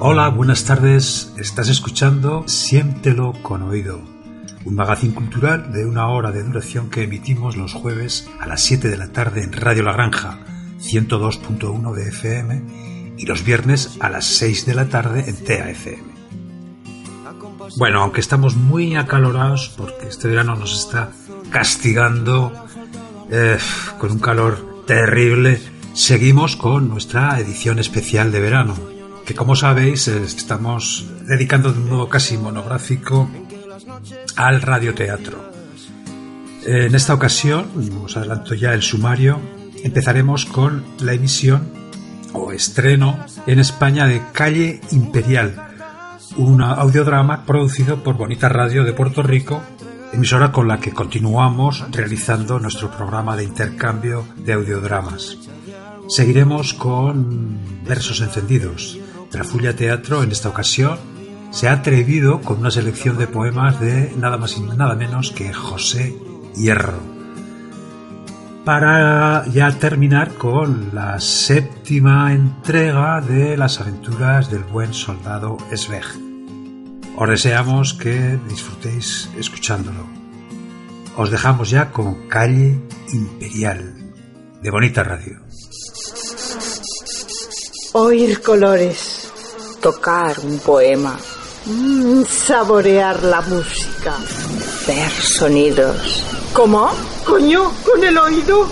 Hola, buenas tardes. Estás escuchando Siéntelo con oído, un magazín cultural de una hora de duración que emitimos los jueves a las 7 de la tarde en Radio La Granja, 102.1 de FM, y los viernes a las 6 de la tarde en TAFM. Bueno, aunque estamos muy acalorados porque este verano nos está castigando eh, con un calor terrible, seguimos con nuestra edición especial de verano que como sabéis estamos dedicando de un modo casi monográfico al radioteatro. En esta ocasión, os adelanto ya el sumario, empezaremos con la emisión o estreno en España de Calle Imperial, un audiodrama producido por Bonita Radio de Puerto Rico, emisora con la que continuamos realizando nuestro programa de intercambio de audiodramas. Seguiremos con Versos Encendidos, Trafulla Teatro en esta ocasión se ha atrevido con una selección de poemas de nada más y nada menos que José Hierro. Para ya terminar con la séptima entrega de las aventuras del buen soldado Sveg. Os deseamos que disfrutéis escuchándolo. Os dejamos ya con Calle Imperial de Bonita Radio. Oír colores, tocar un poema, mm, saborear la música, ver sonidos. ¿Cómo? Coño, con el oído.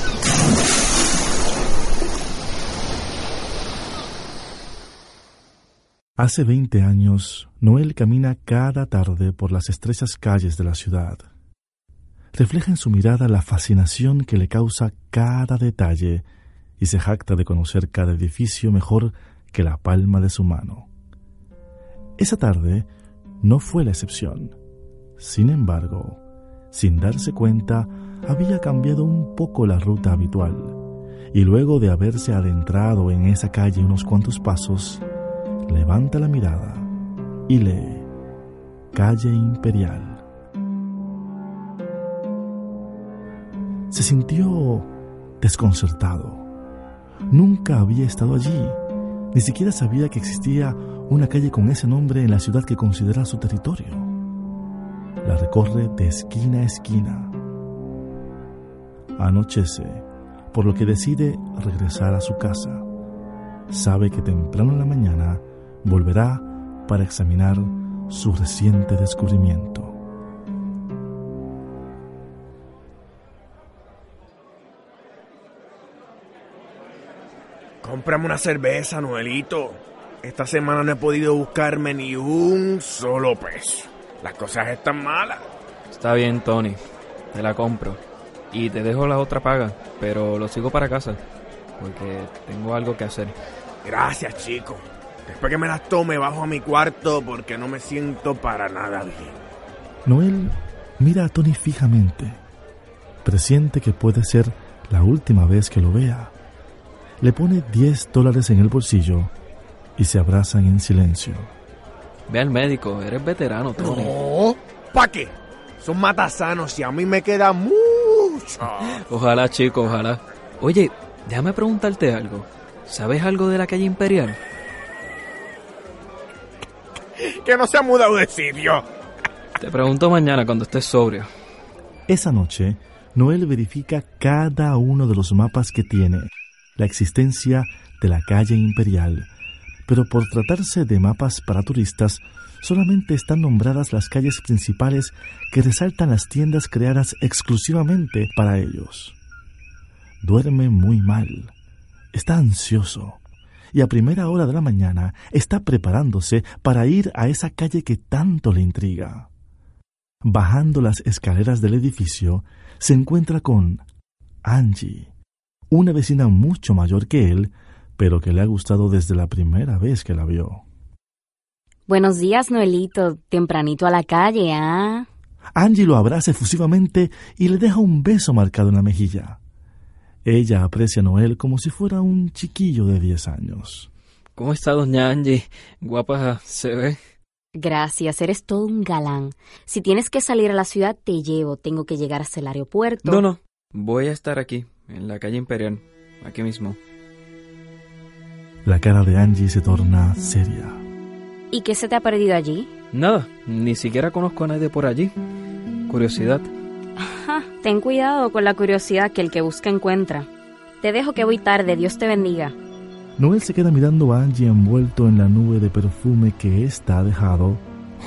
Hace 20 años, Noel camina cada tarde por las estrechas calles de la ciudad. Refleja en su mirada la fascinación que le causa cada detalle y se jacta de conocer cada edificio mejor que la palma de su mano. Esa tarde no fue la excepción. Sin embargo, sin darse cuenta, había cambiado un poco la ruta habitual, y luego de haberse adentrado en esa calle unos cuantos pasos, levanta la mirada y lee Calle Imperial. Se sintió desconcertado. Nunca había estado allí, ni siquiera sabía que existía una calle con ese nombre en la ciudad que considera su territorio. La recorre de esquina a esquina. Anochece, por lo que decide regresar a su casa. Sabe que temprano en la mañana volverá para examinar su reciente descubrimiento. Cómprame una cerveza, Noelito. Esta semana no he podido buscarme ni un solo peso. Las cosas están malas. Está bien, Tony. Te la compro. Y te dejo la otra paga, pero lo sigo para casa. Porque tengo algo que hacer. Gracias, chico. Después que me las tome, bajo a mi cuarto porque no me siento para nada bien. Noel mira a Tony fijamente. Presiente que puede ser la última vez que lo vea. Le pone 10 dólares en el bolsillo y se abrazan en silencio. Ve al médico, eres veterano, Tony. No, ¿pa' qué? Son matasanos y a mí me queda mucho. Ojalá, chico, ojalá. Oye, déjame preguntarte algo. ¿Sabes algo de la calle Imperial? que no se ha mudado de sitio. Te pregunto mañana cuando estés sobrio. Esa noche, Noel verifica cada uno de los mapas que tiene la existencia de la calle imperial, pero por tratarse de mapas para turistas, solamente están nombradas las calles principales que resaltan las tiendas creadas exclusivamente para ellos. Duerme muy mal, está ansioso y a primera hora de la mañana está preparándose para ir a esa calle que tanto le intriga. bajando las escaleras del edificio, se encuentra con Angie, una vecina mucho mayor que él, pero que le ha gustado desde la primera vez que la vio. Buenos días, Noelito. Tempranito a la calle, ¿ah? Angie lo abraza efusivamente y le deja un beso marcado en la mejilla. Ella aprecia a Noel como si fuera un chiquillo de diez años. ¿Cómo está, doña Angie? Guapa se ve. Gracias, eres todo un galán. Si tienes que salir a la ciudad, te llevo. Tengo que llegar hasta el aeropuerto. No, no. Voy a estar aquí, en la calle Imperial, aquí mismo. La cara de Angie se torna seria. ¿Y qué se te ha perdido allí? Nada, ni siquiera conozco a nadie por allí. Curiosidad. Ten cuidado con la curiosidad que el que busca encuentra. Te dejo que voy tarde, Dios te bendiga. Noel se queda mirando a Angie envuelto en la nube de perfume que ésta ha dejado,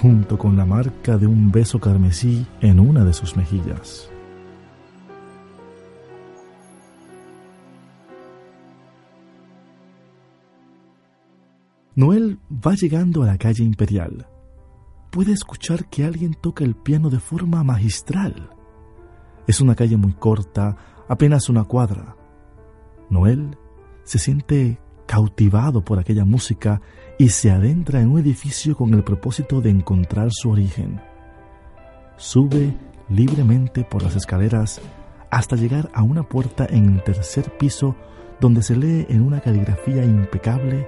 junto con la marca de un beso carmesí en una de sus mejillas. Noel va llegando a la calle Imperial. Puede escuchar que alguien toca el piano de forma magistral. Es una calle muy corta, apenas una cuadra. Noel se siente cautivado por aquella música y se adentra en un edificio con el propósito de encontrar su origen. Sube libremente por las escaleras hasta llegar a una puerta en el tercer piso donde se lee en una caligrafía impecable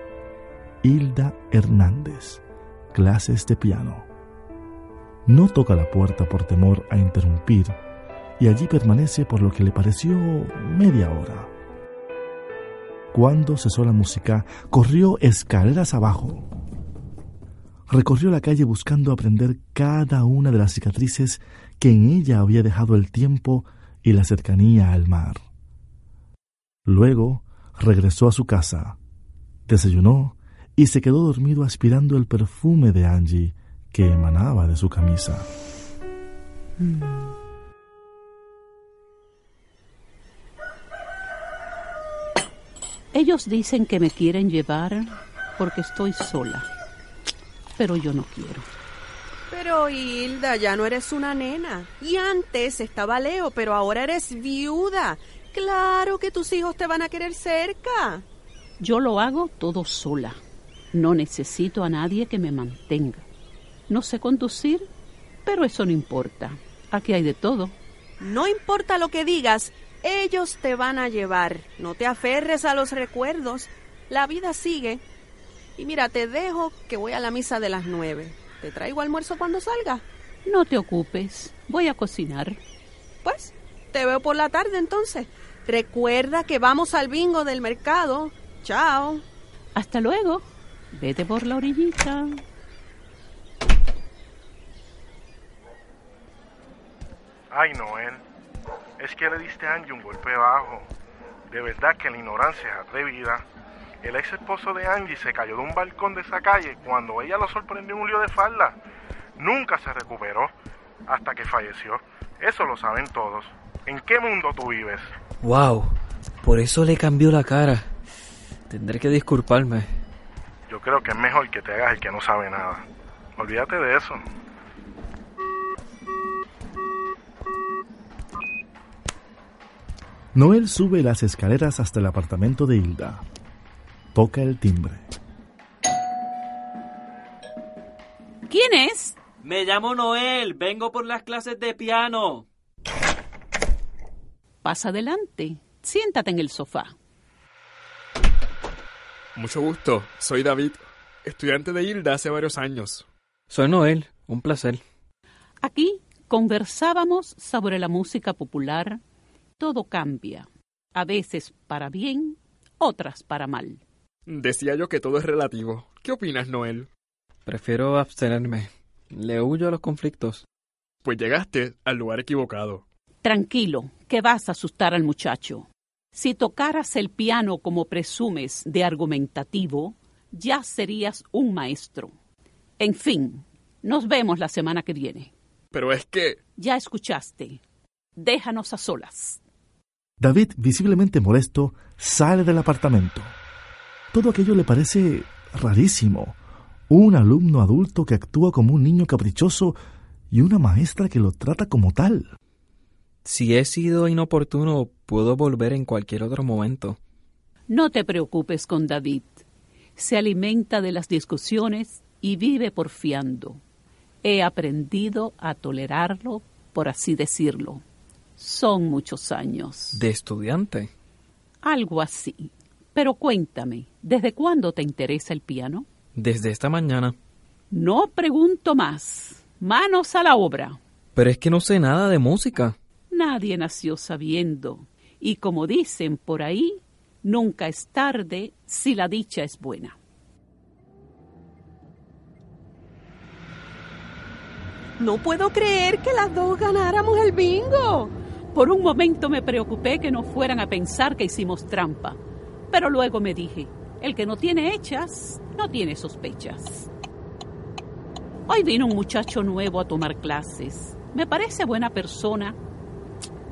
Hilda Hernández, clases de piano. No toca la puerta por temor a interrumpir y allí permanece por lo que le pareció media hora. Cuando cesó la música, corrió escaleras abajo. Recorrió la calle buscando aprender cada una de las cicatrices que en ella había dejado el tiempo y la cercanía al mar. Luego regresó a su casa, desayunó y se quedó dormido aspirando el perfume de Angie que emanaba de su camisa. Ellos dicen que me quieren llevar porque estoy sola, pero yo no quiero. Pero Hilda, ya no eres una nena. Y antes estaba Leo, pero ahora eres viuda. Claro que tus hijos te van a querer cerca. Yo lo hago todo sola. No necesito a nadie que me mantenga. No sé conducir, pero eso no importa. Aquí hay de todo. No importa lo que digas, ellos te van a llevar. No te aferres a los recuerdos. La vida sigue. Y mira, te dejo que voy a la misa de las nueve. ¿Te traigo almuerzo cuando salga? No te ocupes. Voy a cocinar. Pues, te veo por la tarde entonces. Recuerda que vamos al bingo del mercado. Chao. Hasta luego. Vete por la orillita. Ay, Noel. Es que le diste a Angie un golpe bajo. De verdad que la ignorancia es atrevida. El ex esposo de Angie se cayó de un balcón de esa calle cuando ella lo sorprendió en un lío de falda. Nunca se recuperó hasta que falleció. Eso lo saben todos. ¿En qué mundo tú vives? Wow, por eso le cambió la cara. Tendré que disculparme. Yo creo que es mejor que te hagas el que no sabe nada. Olvídate de eso. Noel sube las escaleras hasta el apartamento de Hilda. Toca el timbre. ¿Quién es? Me llamo Noel, vengo por las clases de piano. Pasa adelante. Siéntate en el sofá. Mucho gusto, soy David, estudiante de Hilda hace varios años. Soy Noel, un placer. Aquí conversábamos sobre la música popular. Todo cambia, a veces para bien, otras para mal. Decía yo que todo es relativo. ¿Qué opinas, Noel? Prefiero abstenerme. Le huyo a los conflictos. Pues llegaste al lugar equivocado. Tranquilo, que vas a asustar al muchacho. Si tocaras el piano como presumes de argumentativo, ya serías un maestro. En fin, nos vemos la semana que viene. Pero es que... Ya escuchaste. Déjanos a solas. David, visiblemente molesto, sale del apartamento. Todo aquello le parece rarísimo. Un alumno adulto que actúa como un niño caprichoso y una maestra que lo trata como tal. Si he sido inoportuno, puedo volver en cualquier otro momento. No te preocupes con David. Se alimenta de las discusiones y vive porfiando. He aprendido a tolerarlo, por así decirlo. Son muchos años. ¿De estudiante? Algo así. Pero cuéntame, ¿desde cuándo te interesa el piano? Desde esta mañana. No pregunto más. Manos a la obra. Pero es que no sé nada de música. Nadie nació sabiendo. Y como dicen por ahí, nunca es tarde si la dicha es buena. No puedo creer que las dos ganáramos el bingo. Por un momento me preocupé que no fueran a pensar que hicimos trampa. Pero luego me dije, el que no tiene hechas, no tiene sospechas. Hoy vino un muchacho nuevo a tomar clases. Me parece buena persona,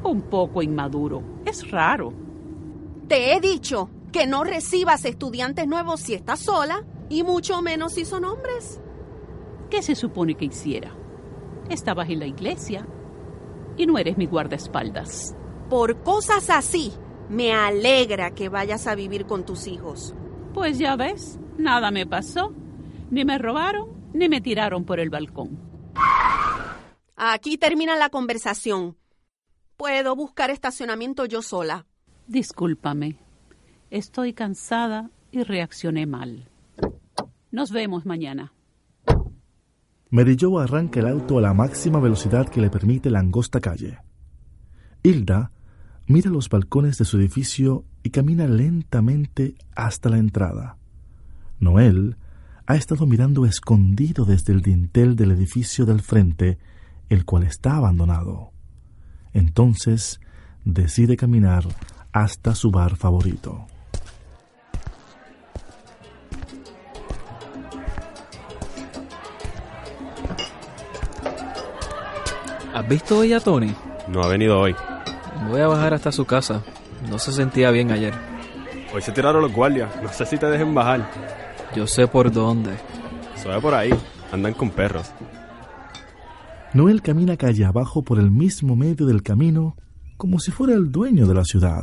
un poco inmaduro. Es raro. Te he dicho que no recibas estudiantes nuevos si estás sola, y mucho menos si son hombres. ¿Qué se supone que hiciera? Estabas en la iglesia y no eres mi guardaespaldas. Por cosas así, me alegra que vayas a vivir con tus hijos. Pues ya ves, nada me pasó. Ni me robaron, ni me tiraron por el balcón. Aquí termina la conversación. Puedo buscar estacionamiento yo sola. Discúlpame. Estoy cansada y reaccioné mal. Nos vemos mañana. Mary arranca el auto a la máxima velocidad que le permite la angosta calle. Hilda mira los balcones de su edificio y camina lentamente hasta la entrada. Noel ha estado mirando escondido desde el dintel del edificio del frente, el cual está abandonado. Entonces decide caminar hasta su bar favorito. ¿Has visto hoy a Tony? No ha venido hoy. Voy a bajar hasta su casa. No se sentía bien ayer. Hoy se tiraron los guardias. No sé si te dejen bajar. Yo sé por dónde. Sube por ahí. Andan con perros. Noel camina calle abajo por el mismo medio del camino como si fuera el dueño de la ciudad.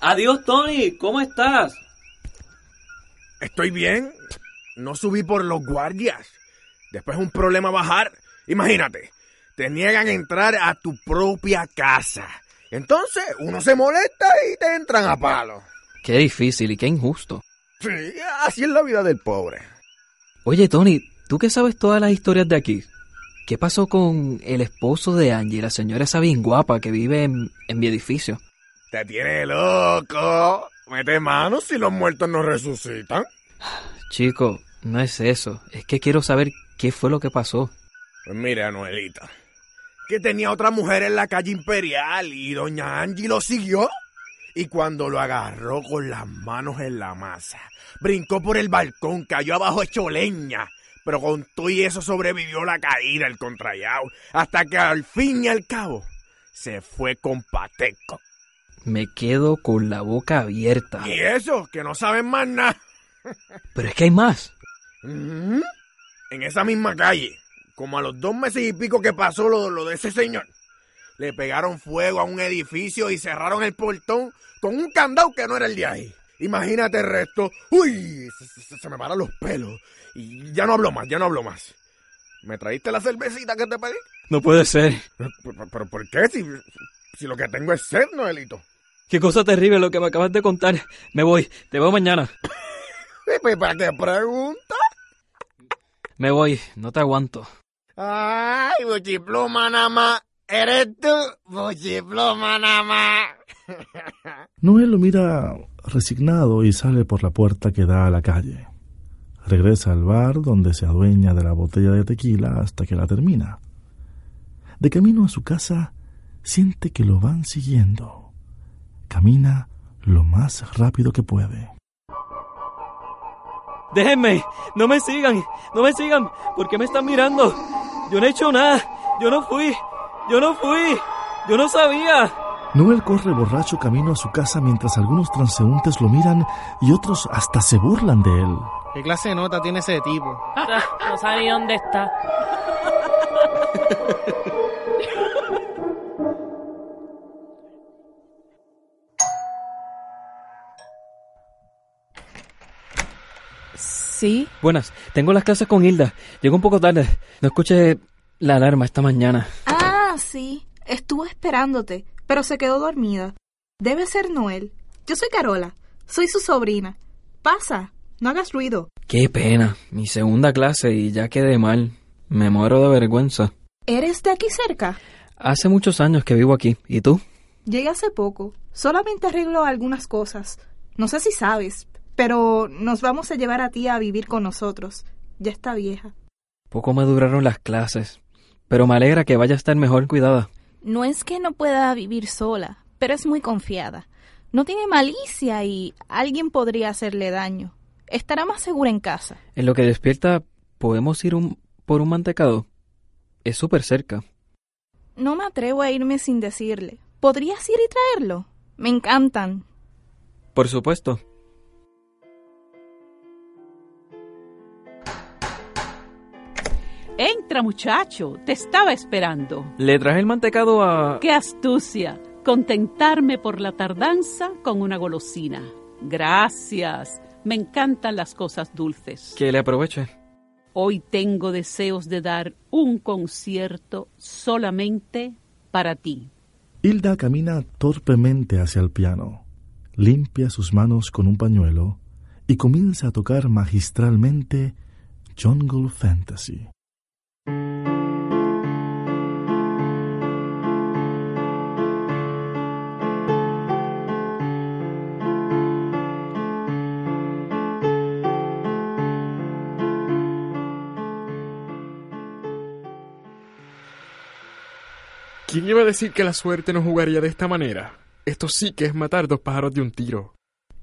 Adiós, Tony. ¿Cómo estás? Estoy bien. No subí por los guardias. Después es un problema bajar. Imagínate, te niegan a entrar a tu propia casa. Entonces uno se molesta y te entran a palo. Qué difícil y qué injusto. Sí, así es la vida del pobre. Oye, Tony, ¿tú que sabes todas las historias de aquí? ¿Qué pasó con el esposo de Angie, la señora esa bien guapa que vive en, en mi edificio? Te tiene loco. Mete manos si los muertos no resucitan. Chico, no es eso. Es que quiero saber qué fue lo que pasó. Pues mire, Anuelita, que tenía otra mujer en la calle Imperial y doña Angie lo siguió. Y cuando lo agarró con las manos en la masa, brincó por el balcón, cayó abajo hecho leña. Pero con todo y eso sobrevivió la caída, el contrayao, hasta que al fin y al cabo se fue con Pateco. Me quedo con la boca abierta. ¿Y eso? Que no saben más nada. Pero es que hay más. En esa misma calle, como a los dos meses y pico que pasó lo, lo de ese señor, le pegaron fuego a un edificio y cerraron el portón con un candado que no era el de ahí. Imagínate el resto. Uy, se, se- se me paran los pelos. Y ya no hablo más, ya no hablo más. ¿Me traíste la cervecita que te pedí? No puede ser. ¿Pero, por qué? Si, si lo que tengo es sed, Noelito. Qué cosa terrible lo que me acabas de contar. Me voy. Te veo mañana. ¿Para qué pregunta? Me voy. No te aguanto. Ay, buchipluma nada más. ¿Eres tú? Buchipluma nada más. Noel lo mira resignado y sale por la puerta que da a la calle. Regresa al bar donde se adueña de la botella de tequila hasta que la termina. De camino a su casa, siente que lo van siguiendo. Camina lo más rápido que puede. Déjenme. No me sigan. No me sigan. ¿Por qué me están mirando? Yo no he hecho nada. Yo no fui. Yo no fui. Yo no sabía. Noel corre borracho camino a su casa mientras algunos transeúntes lo miran y otros hasta se burlan de él. ¿Qué clase de nota tiene ese tipo? No sabe ni dónde está. Sí. Buenas, tengo las clases con Hilda. Llego un poco tarde. No escuché la alarma esta mañana. Ah, sí. Estuvo esperándote, pero se quedó dormida. Debe ser Noel. Yo soy Carola. Soy su sobrina. Pasa. No hagas ruido. Qué pena. Mi segunda clase y ya quedé mal. Me muero de vergüenza. ¿Eres de aquí cerca? Hace muchos años que vivo aquí. ¿Y tú? Llegué hace poco. Solamente arreglo algunas cosas. No sé si sabes, pero nos vamos a llevar a ti a vivir con nosotros. Ya está vieja. Poco me duraron las clases, pero me alegra que vaya a estar mejor cuidada. No es que no pueda vivir sola, pero es muy confiada. No tiene malicia y alguien podría hacerle daño. Estará más segura en casa. En lo que despierta, ¿podemos ir un, por un mantecado? Es súper cerca. No me atrevo a irme sin decirle. ¿Podrías ir y traerlo? Me encantan. Por supuesto. Entra, muchacho, te estaba esperando. Le traje el mantecado a... ¡Qué astucia! Contentarme por la tardanza con una golosina. Gracias. Me encantan las cosas dulces. Que le aproveche. Hoy tengo deseos de dar un concierto solamente para ti. Hilda camina torpemente hacia el piano, limpia sus manos con un pañuelo y comienza a tocar magistralmente Jungle Fantasy. ¿Quién iba a decir que la suerte no jugaría de esta manera? Esto sí que es matar dos pájaros de un tiro.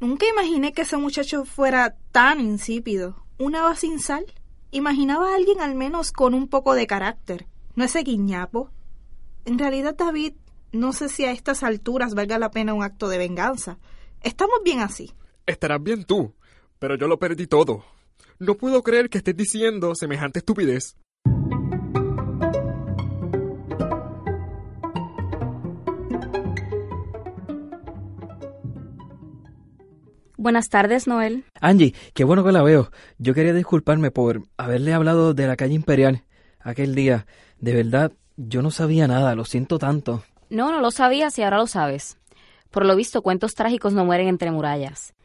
Nunca imaginé que ese muchacho fuera tan insípido. ¿Una va sin sal? Imaginaba a alguien al menos con un poco de carácter, no ese guiñapo. En realidad, David, no sé si a estas alturas valga la pena un acto de venganza. Estamos bien así. Estarás bien tú, pero yo lo perdí todo. No puedo creer que estés diciendo semejante estupidez. Buenas tardes, Noel. Angie, qué bueno que la veo. Yo quería disculparme por haberle hablado de la calle Imperial aquel día. De verdad, yo no sabía nada, lo siento tanto. No, no lo sabías y ahora lo sabes. Por lo visto, cuentos trágicos no mueren entre murallas.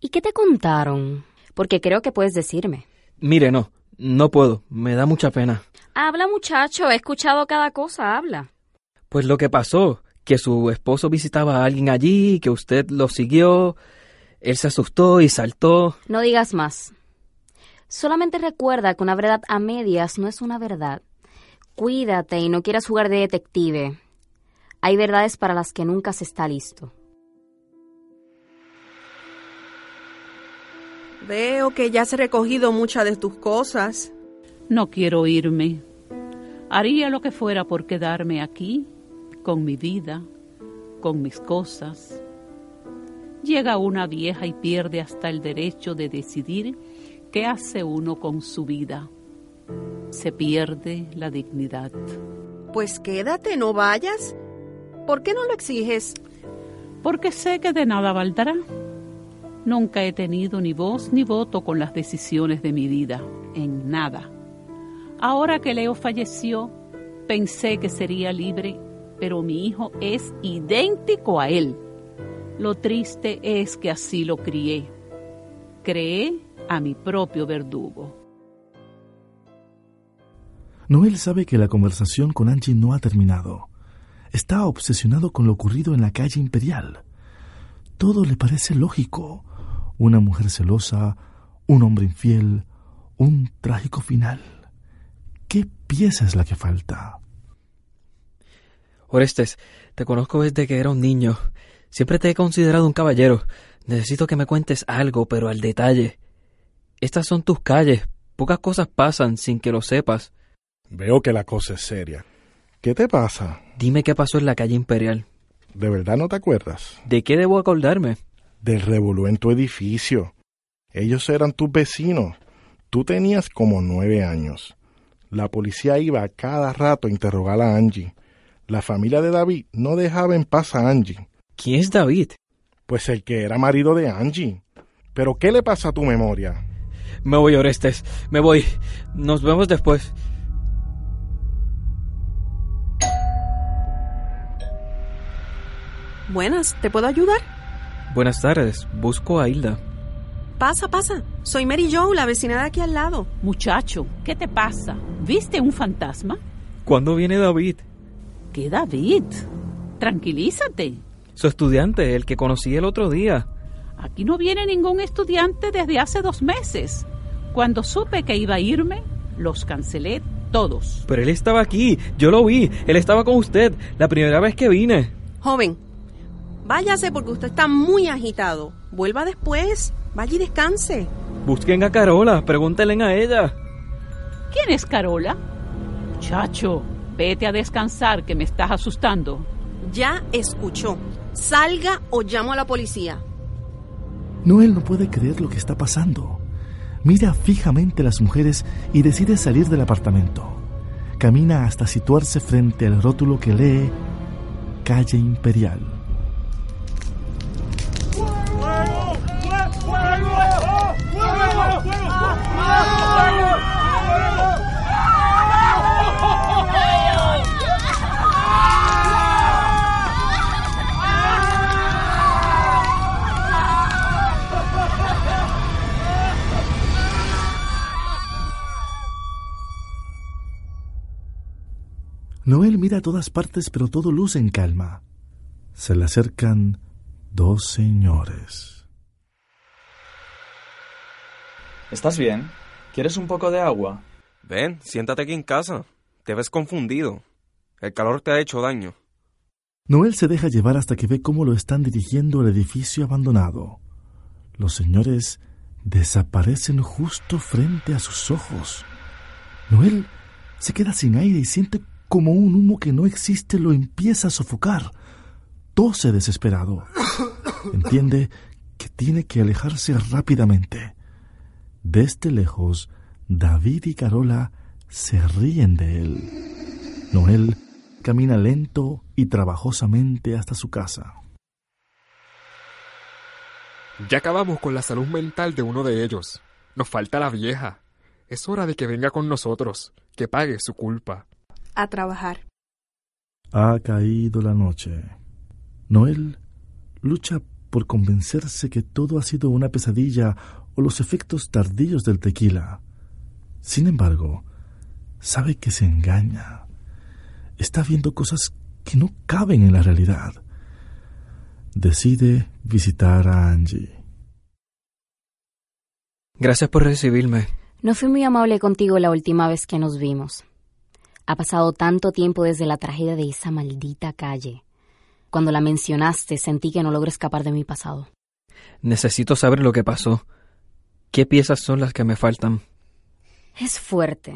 ¿Y qué te contaron? Porque creo que puedes decirme. Mire, no, no puedo, me da mucha pena. Habla, muchacho, he escuchado cada cosa, habla. Pues lo que pasó, que su esposo visitaba a alguien allí, que usted lo siguió, él se asustó y saltó. No digas más. Solamente recuerda que una verdad a medias no es una verdad. Cuídate y no quieras jugar de detective. Hay verdades para las que nunca se está listo. Veo que ya has recogido muchas de tus cosas. No quiero irme. Haría lo que fuera por quedarme aquí, con mi vida, con mis cosas. Llega una vieja y pierde hasta el derecho de decidir qué hace uno con su vida. Se pierde la dignidad. Pues quédate, no vayas. ¿Por qué no lo exiges? Porque sé que de nada valdrá. Nunca he tenido ni voz ni voto con las decisiones de mi vida, en nada. Ahora que Leo falleció, pensé que sería libre, pero mi hijo es idéntico a él. Lo triste es que así lo crié. Creé a mi propio verdugo. Noel sabe que la conversación con Angie no ha terminado. Está obsesionado con lo ocurrido en la calle imperial. Todo le parece lógico. Una mujer celosa, un hombre infiel, un trágico final. ¿Qué pieza es la que falta? Orestes, te conozco desde que era un niño. Siempre te he considerado un caballero. Necesito que me cuentes algo, pero al detalle. Estas son tus calles. Pocas cosas pasan sin que lo sepas. Veo que la cosa es seria. ¿Qué te pasa? Dime qué pasó en la calle Imperial. ¿De verdad no te acuerdas? ¿De qué debo acordarme? Del revolú en tu edificio. Ellos eran tus vecinos. Tú tenías como nueve años. La policía iba a cada rato a interrogar a Angie. La familia de David no dejaba en paz a Angie. ¿Quién es David? Pues el que era marido de Angie. ¿Pero qué le pasa a tu memoria? Me voy, Orestes. Me voy. Nos vemos después. Buenas, ¿te puedo ayudar? Buenas tardes. Busco a Hilda. Pasa, pasa. Soy Mary Jo, la vecina de aquí al lado. Muchacho, ¿qué te pasa? ¿Viste un fantasma? ¿Cuándo viene David? ¿Qué David? Tranquilízate. Su estudiante, el que conocí el otro día. Aquí no viene ningún estudiante desde hace dos meses. Cuando supe que iba a irme, los cancelé todos. Pero él estaba aquí, yo lo vi, él estaba con usted, la primera vez que vine. Joven, váyase porque usted está muy agitado. Vuelva después, vaya y descanse. Busquen a Carola, pregúntenle a ella. ¿Quién es Carola? Muchacho, vete a descansar que me estás asustando. Ya escuchó. Salga o llamo a la policía. Noel no puede creer lo que está pasando. Mira fijamente a las mujeres y decide salir del apartamento. Camina hasta situarse frente al rótulo que lee Calle Imperial. Noel mira a todas partes, pero todo luce en calma. Se le acercan dos señores. ¿Estás bien? ¿Quieres un poco de agua? Ven, siéntate aquí en casa. Te ves confundido. El calor te ha hecho daño. Noel se deja llevar hasta que ve cómo lo están dirigiendo al edificio abandonado. Los señores desaparecen justo frente a sus ojos. Noel se queda sin aire y siente como un humo que no existe lo empieza a sofocar. Tose desesperado. Entiende que tiene que alejarse rápidamente. Desde lejos, David y Carola se ríen de él. Noel camina lento y trabajosamente hasta su casa. Ya acabamos con la salud mental de uno de ellos. Nos falta la vieja. Es hora de que venga con nosotros, que pague su culpa. A trabajar. Ha caído la noche. Noel lucha por convencerse que todo ha sido una pesadilla o los efectos tardíos del tequila. Sin embargo, sabe que se engaña. Está viendo cosas que no caben en la realidad. Decide visitar a Angie. Gracias por recibirme. No fui muy amable contigo la última vez que nos vimos. Ha pasado tanto tiempo desde la tragedia de esa maldita calle. Cuando la mencionaste sentí que no logro escapar de mi pasado. Necesito saber lo que pasó. ¿Qué piezas son las que me faltan? Es fuerte,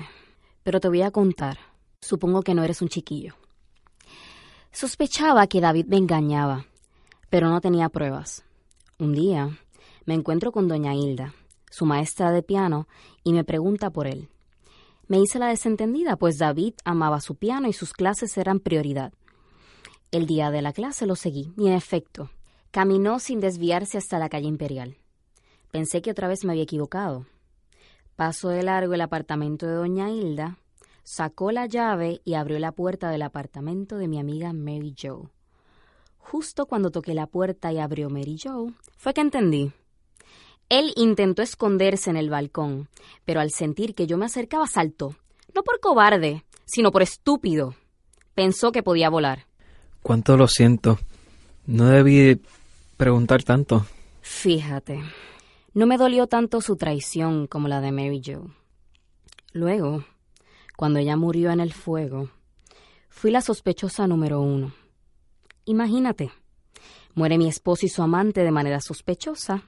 pero te voy a contar. Supongo que no eres un chiquillo. Sospechaba que David me engañaba, pero no tenía pruebas. Un día me encuentro con doña Hilda, su maestra de piano, y me pregunta por él. Me hice la desentendida, pues David amaba su piano y sus clases eran prioridad. El día de la clase lo seguí, y en efecto, caminó sin desviarse hasta la calle Imperial. Pensé que otra vez me había equivocado. Pasó de largo el apartamento de doña Hilda, sacó la llave y abrió la puerta del apartamento de mi amiga Mary Joe. Justo cuando toqué la puerta y abrió Mary Joe, fue que entendí. Él intentó esconderse en el balcón, pero al sentir que yo me acercaba saltó, no por cobarde, sino por estúpido. Pensó que podía volar. Cuánto lo siento. No debí preguntar tanto. Fíjate, no me dolió tanto su traición como la de Mary Joe. Luego, cuando ella murió en el fuego, fui la sospechosa número uno. Imagínate, muere mi esposo y su amante de manera sospechosa.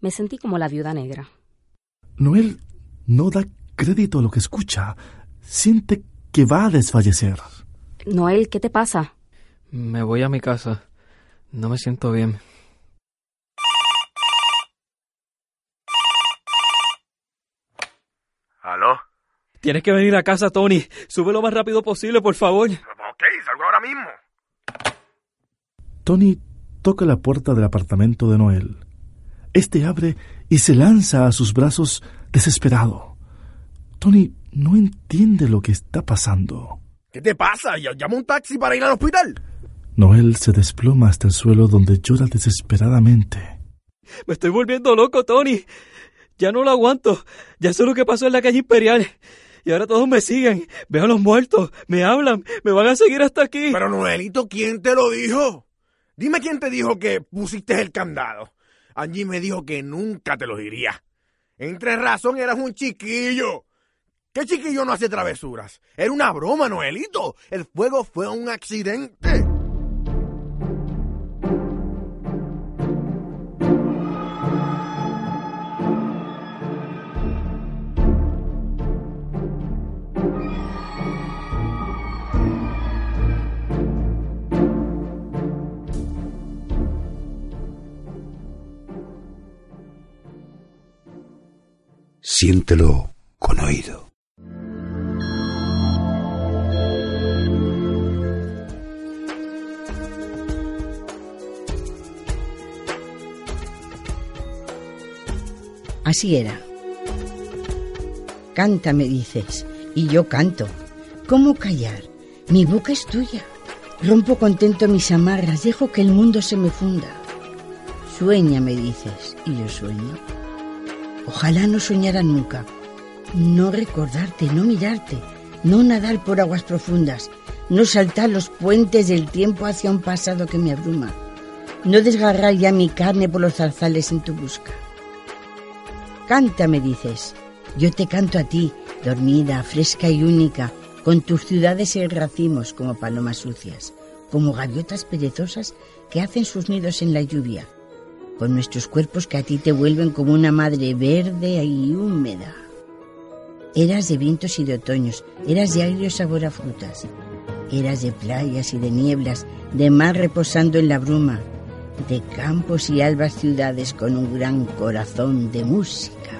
Me sentí como la viuda negra. Noel no da crédito a lo que escucha. Siente que va a desfallecer. Noel, ¿qué te pasa? Me voy a mi casa. No me siento bien. ¿Aló? Tienes que venir a casa, Tony. Sube lo más rápido posible, por favor. Ok, salgo ahora mismo. Tony toca la puerta del apartamento de Noel. Este abre y se lanza a sus brazos desesperado. Tony no entiende lo que está pasando. ¿Qué te pasa? Llama un taxi para ir al hospital. Noel se desploma hasta el suelo donde llora desesperadamente. Me estoy volviendo loco, Tony. Ya no lo aguanto. Ya sé lo que pasó en la calle Imperial. Y ahora todos me siguen. Veo a los muertos. Me hablan. Me van a seguir hasta aquí. Pero Noelito, ¿quién te lo dijo? Dime quién te dijo que pusiste el candado. Angie me dijo que nunca te lo diría. Entre razón, eras un chiquillo. ¿Qué chiquillo no hace travesuras? Era una broma, Noelito. El fuego fue un accidente. Siéntelo con oído. Así era. Canta, me dices, y yo canto. ¿Cómo callar? Mi boca es tuya. Rompo contento mis amarras, dejo que el mundo se me funda. Sueña, me dices, y yo sueño. Ojalá no soñara nunca. No recordarte, no mirarte, no nadar por aguas profundas, no saltar los puentes del tiempo hacia un pasado que me abruma, no desgarrar ya mi carne por los zarzales en tu busca. Canta, me dices. Yo te canto a ti, dormida, fresca y única, con tus ciudades y racimos como palomas sucias, como gaviotas perezosas que hacen sus nidos en la lluvia, con nuestros cuerpos que a ti te vuelven como una madre verde y húmeda. Eras de vientos y de otoños, eras de agrio sabor a frutas, eras de playas y de nieblas, de mar reposando en la bruma, de campos y albas ciudades con un gran corazón de música.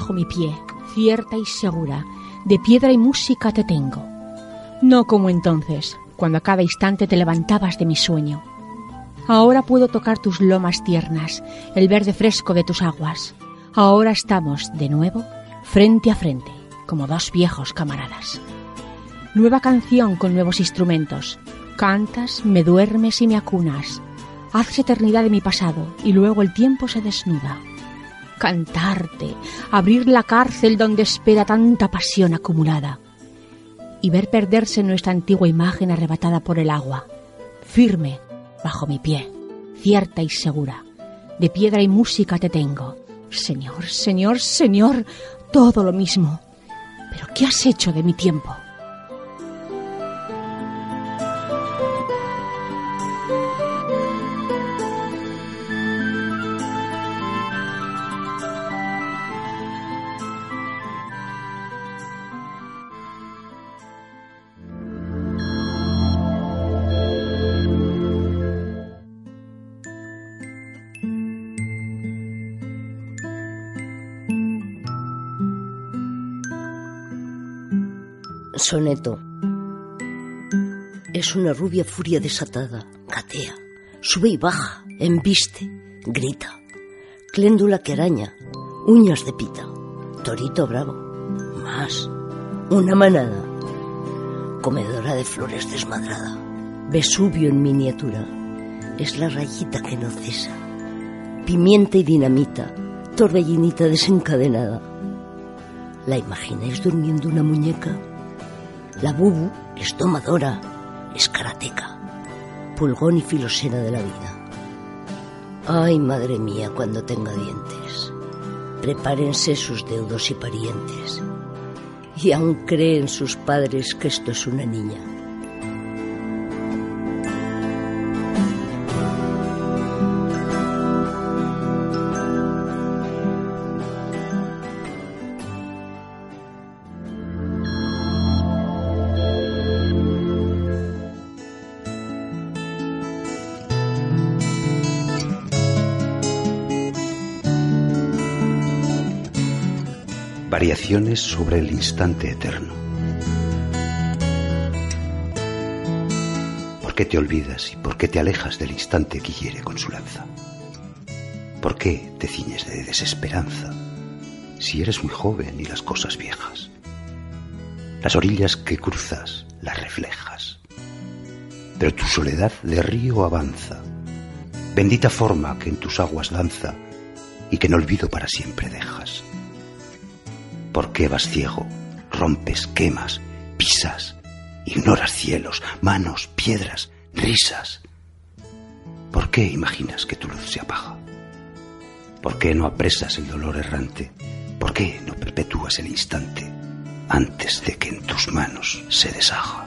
Bajo mi pie, cierta y segura, de piedra y música te tengo. No como entonces, cuando a cada instante te levantabas de mi sueño. Ahora puedo tocar tus lomas tiernas, el verde fresco de tus aguas. Ahora estamos, de nuevo, frente a frente, como dos viejos camaradas. Nueva canción con nuevos instrumentos. Cantas, me duermes y me acunas. Haces eternidad de mi pasado y luego el tiempo se desnuda. Cantarte, abrir la cárcel donde espera tanta pasión acumulada y ver perderse nuestra antigua imagen arrebatada por el agua, firme bajo mi pie, cierta y segura. De piedra y música te tengo. Señor, Señor, Señor, todo lo mismo. Pero ¿qué has hecho de mi tiempo? Soneto. Es una rubia furia desatada, gatea, sube y baja, embiste, grita. Cléndula que araña, uñas de pita, torito bravo, más, una manada. Comedora de flores desmadrada, Vesubio en miniatura, es la rayita que no cesa. Pimienta y dinamita, torbellinita desencadenada. ¿La imagináis durmiendo una muñeca? La bubu es domadora, es karateca, pulgón y filosena de la vida. Ay, madre mía, cuando tenga dientes. Prepárense sus deudos y parientes. Y aún creen sus padres que esto es una niña. Variaciones sobre el instante eterno. ¿Por qué te olvidas y por qué te alejas del instante que hiere con su lanza? ¿Por qué te ciñes de desesperanza si eres muy joven y las cosas viejas? Las orillas que cruzas las reflejas, pero tu soledad de río avanza, bendita forma que en tus aguas danza y que en olvido para siempre dejas. ¿Por qué vas ciego? Rompes, quemas, pisas, ignoras cielos, manos, piedras, risas. ¿Por qué imaginas que tu luz se apaga? ¿Por qué no apresas el dolor errante? ¿Por qué no perpetúas el instante antes de que en tus manos se deshaga?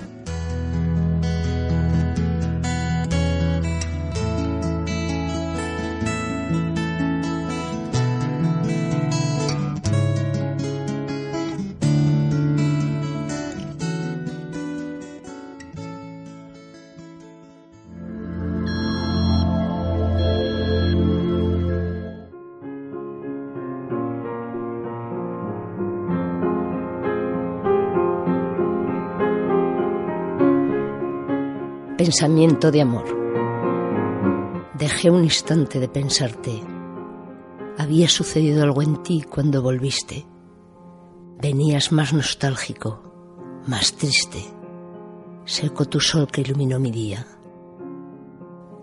Pensamiento de amor. Dejé un instante de pensarte. Había sucedido algo en ti cuando volviste. Venías más nostálgico, más triste. Seco tu sol que iluminó mi día.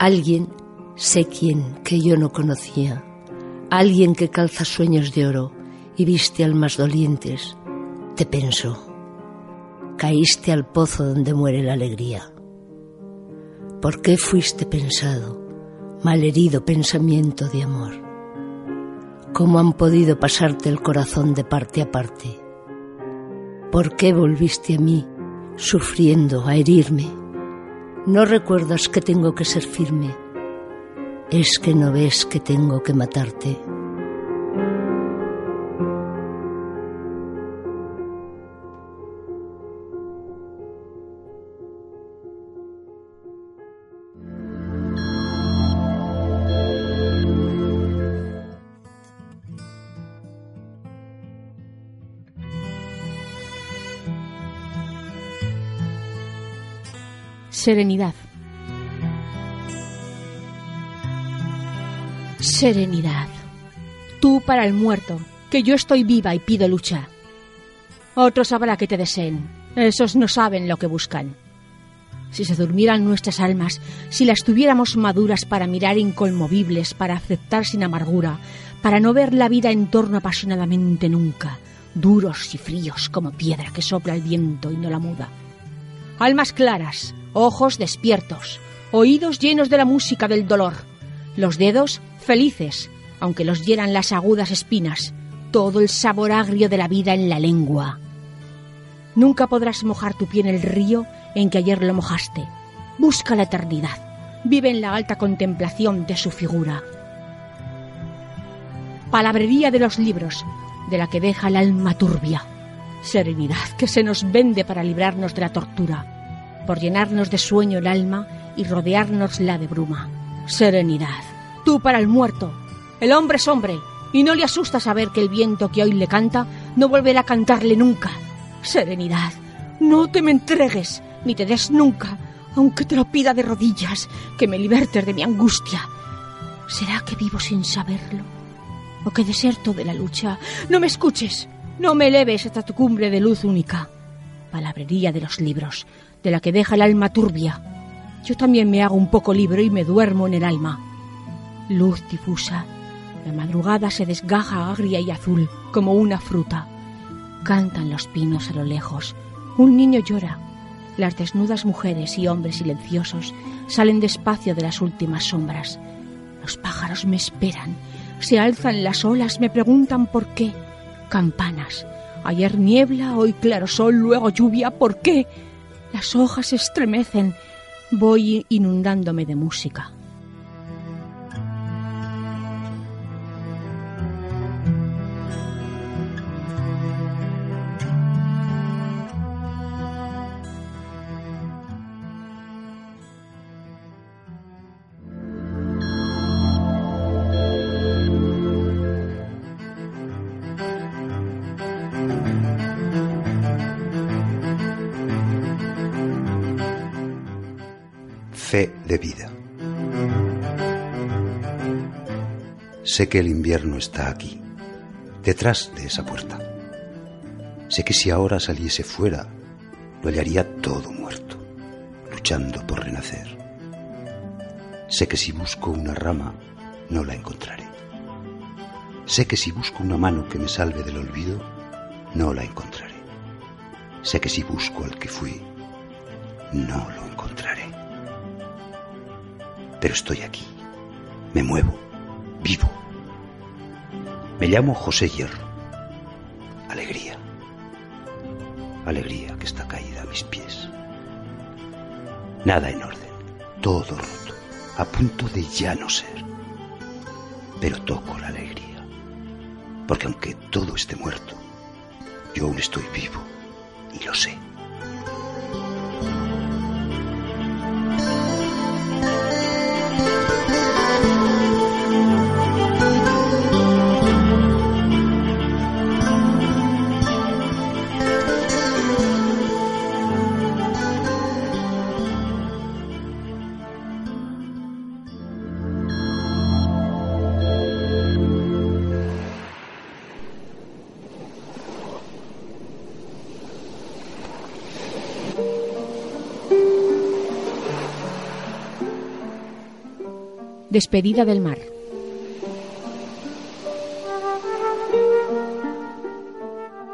Alguien, sé quién, que yo no conocía. Alguien que calza sueños de oro y viste almas dolientes. Te pensó. Caíste al pozo donde muere la alegría. ¿Por qué fuiste pensado, malherido pensamiento de amor? ¿Cómo han podido pasarte el corazón de parte a parte? ¿Por qué volviste a mí, sufriendo, a herirme? ¿No recuerdas que tengo que ser firme? ¿Es que no ves que tengo que matarte? Serenidad. Serenidad. Tú para el muerto, que yo estoy viva y pido lucha. Otros habrá que te deseen. Esos no saben lo que buscan. Si se durmieran nuestras almas, si las tuviéramos maduras para mirar inconmovibles, para aceptar sin amargura, para no ver la vida en torno apasionadamente nunca, duros y fríos como piedra que sopla el viento y no la muda. Almas claras, ojos despiertos, oídos llenos de la música del dolor, los dedos felices, aunque los hieran las agudas espinas, todo el sabor agrio de la vida en la lengua. Nunca podrás mojar tu pie en el río en que ayer lo mojaste. Busca la eternidad. Vive en la alta contemplación de su figura. Palabrería de los libros, de la que deja el alma turbia. Serenidad que se nos vende para librarnos de la tortura, por llenarnos de sueño el alma y rodeárnosla de bruma. Serenidad. Tú para el muerto. El hombre es hombre, y no le asusta saber que el viento que hoy le canta no volverá a cantarle nunca. Serenidad. No te me entregues, ni te des nunca, aunque te lo pida de rodillas, que me libertes de mi angustia. ¿Será que vivo sin saberlo? ¿O que deserto de la lucha? No me escuches, no me eleves hasta tu cumbre de luz única. Palabrería de los libros, de la que deja el alma turbia. Yo también me hago un poco libro y me duermo en el alma. Luz difusa. La madrugada se desgaja agria y azul como una fruta. Cantan los pinos a lo lejos. Un niño llora. Las desnudas mujeres y hombres silenciosos salen despacio de las últimas sombras. Los pájaros me esperan. Se alzan las olas, me preguntan por qué. Campanas. Ayer niebla, hoy claro sol, luego lluvia. ¿Por qué? Las hojas se estremecen. Voy inundándome de música. Vida. Sé que el invierno está aquí, detrás de esa puerta. Sé que si ahora saliese fuera, lo hallaría todo muerto, luchando por renacer. Sé que si busco una rama, no la encontraré. Sé que si busco una mano que me salve del olvido, no la encontraré. Sé que si busco al que fui, no lo encontraré. Pero estoy aquí, me muevo, vivo. Me llamo José Hierro. Alegría. Alegría que está caída a mis pies. Nada en orden, todo roto, a punto de ya no ser. Pero toco la alegría, porque aunque todo esté muerto, yo aún estoy vivo y lo sé. Despedida del mar.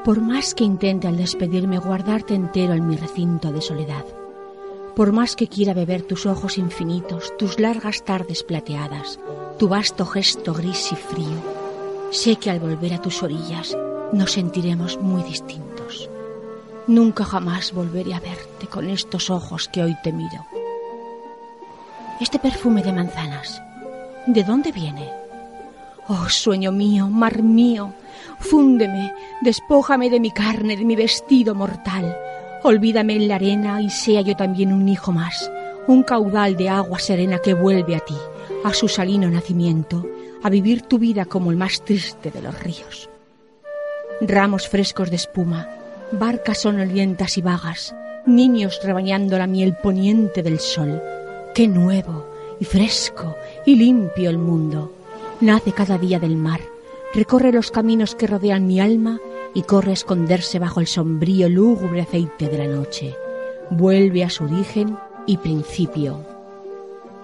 Por más que intente al despedirme guardarte entero en mi recinto de soledad, por más que quiera beber tus ojos infinitos, tus largas tardes plateadas, tu vasto gesto gris y frío, sé que al volver a tus orillas nos sentiremos muy distintos. Nunca jamás volveré a verte con estos ojos que hoy te miro. Este perfume de manzanas, ¿de dónde viene? Oh, sueño mío, mar mío, fúndeme, despójame de mi carne, de mi vestido mortal. Olvídame en la arena y sea yo también un hijo más, un caudal de agua serena que vuelve a ti, a su salino nacimiento, a vivir tu vida como el más triste de los ríos. Ramos frescos de espuma, barcas sonolientas y vagas, niños rebañando la miel poniente del sol. Qué nuevo y fresco y limpio el mundo. Nace cada día del mar, recorre los caminos que rodean mi alma y corre a esconderse bajo el sombrío lúgubre aceite de la noche. Vuelve a su origen y principio.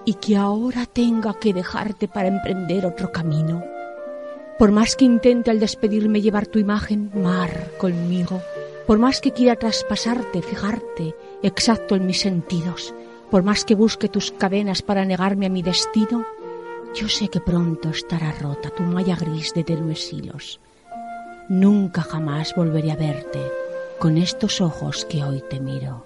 Y que ahora tenga que dejarte para emprender otro camino. Por más que intente al despedirme llevar tu imagen, mar, conmigo, por más que quiera traspasarte, fijarte, exacto en mis sentidos, por más que busque tus cadenas para negarme a mi destino, yo sé que pronto estará rota tu malla gris de tenues hilos. Nunca jamás volveré a verte con estos ojos que hoy te miro.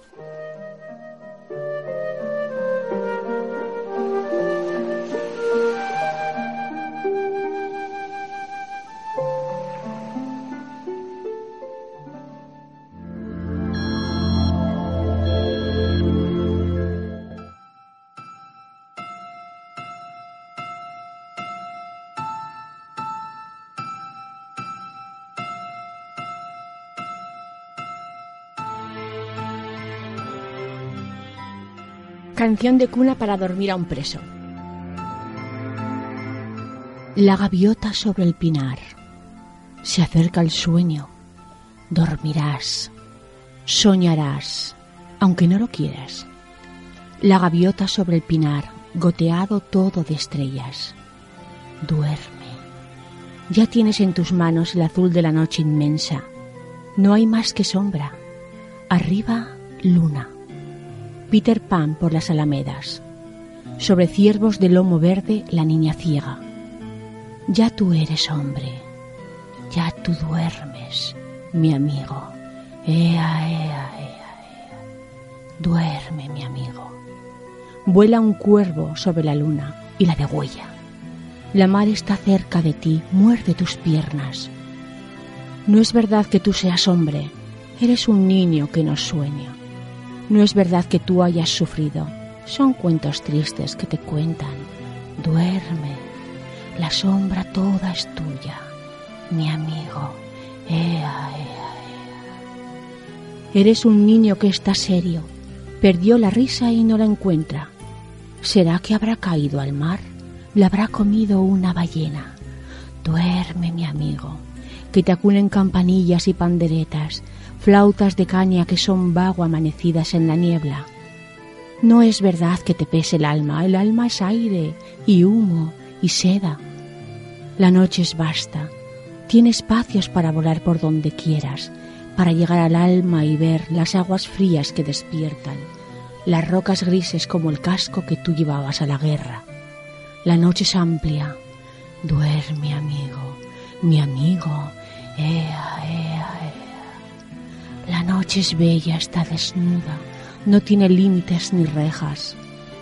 Canción de cuna para dormir a un preso. La gaviota sobre el pinar. Se acerca el sueño. Dormirás. Soñarás, aunque no lo quieras. La gaviota sobre el pinar, goteado todo de estrellas. Duerme. Ya tienes en tus manos el azul de la noche inmensa. No hay más que sombra. Arriba, luna. Peter Pan por las alamedas. Sobre ciervos de lomo verde la niña ciega. Ya tú eres hombre, ya tú duermes, mi amigo. Ea, ea, ea, ea. Duerme, mi amigo. Vuela un cuervo sobre la luna y la degüella. La mar está cerca de ti, muerde tus piernas. No es verdad que tú seas hombre, eres un niño que no sueña. No es verdad que tú hayas sufrido, son cuentos tristes que te cuentan. Duerme, la sombra toda es tuya, mi amigo. Ea, ea, ea. Eres un niño que está serio, perdió la risa y no la encuentra. ¿Será que habrá caído al mar? ¿Le habrá comido una ballena? Duerme, mi amigo, que te acunen campanillas y panderetas, flautas de caña que son vago amanecidas en la niebla. No es verdad que te pese el alma, el alma es aire y humo y seda. La noche es vasta, tiene espacios para volar por donde quieras, para llegar al alma y ver las aguas frías que despiertan, las rocas grises como el casco que tú llevabas a la guerra. La noche es amplia. Duerme, amigo, mi amigo. Ea, ea, ea. La noche es bella, está desnuda, no tiene límites ni rejas.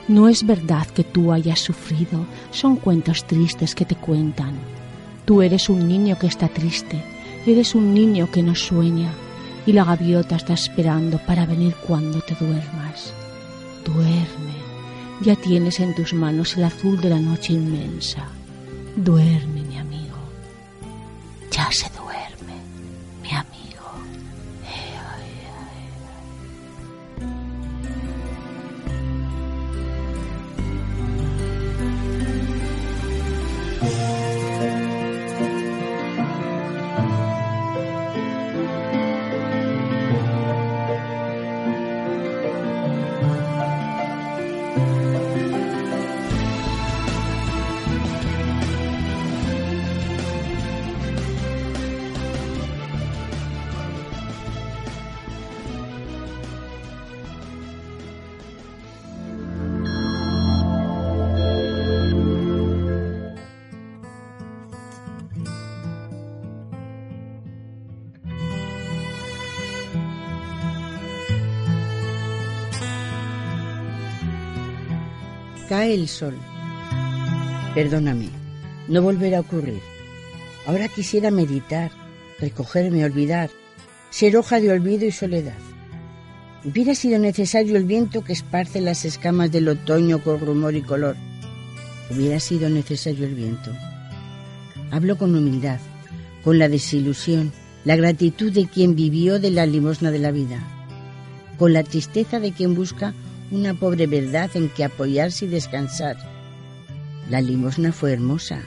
No es verdad que tú hayas sufrido, son cuentos tristes que te cuentan. Tú eres un niño que está triste, eres un niño que no sueña, y la gaviota está esperando para venir cuando te duermas. Duerme, ya tienes en tus manos el azul de la noche inmensa. Duerme, mi amigo. Ya se duerme, El sol. Perdóname, no volverá a ocurrir. Ahora quisiera meditar, recogerme, olvidar, ser hoja de olvido y soledad. Hubiera sido necesario el viento que esparce las escamas del otoño con rumor y color. Hubiera sido necesario el viento. Hablo con humildad, con la desilusión, la gratitud de quien vivió de la limosna de la vida, con la tristeza de quien busca una pobre verdad en que apoyarse y descansar. La limosna fue hermosa.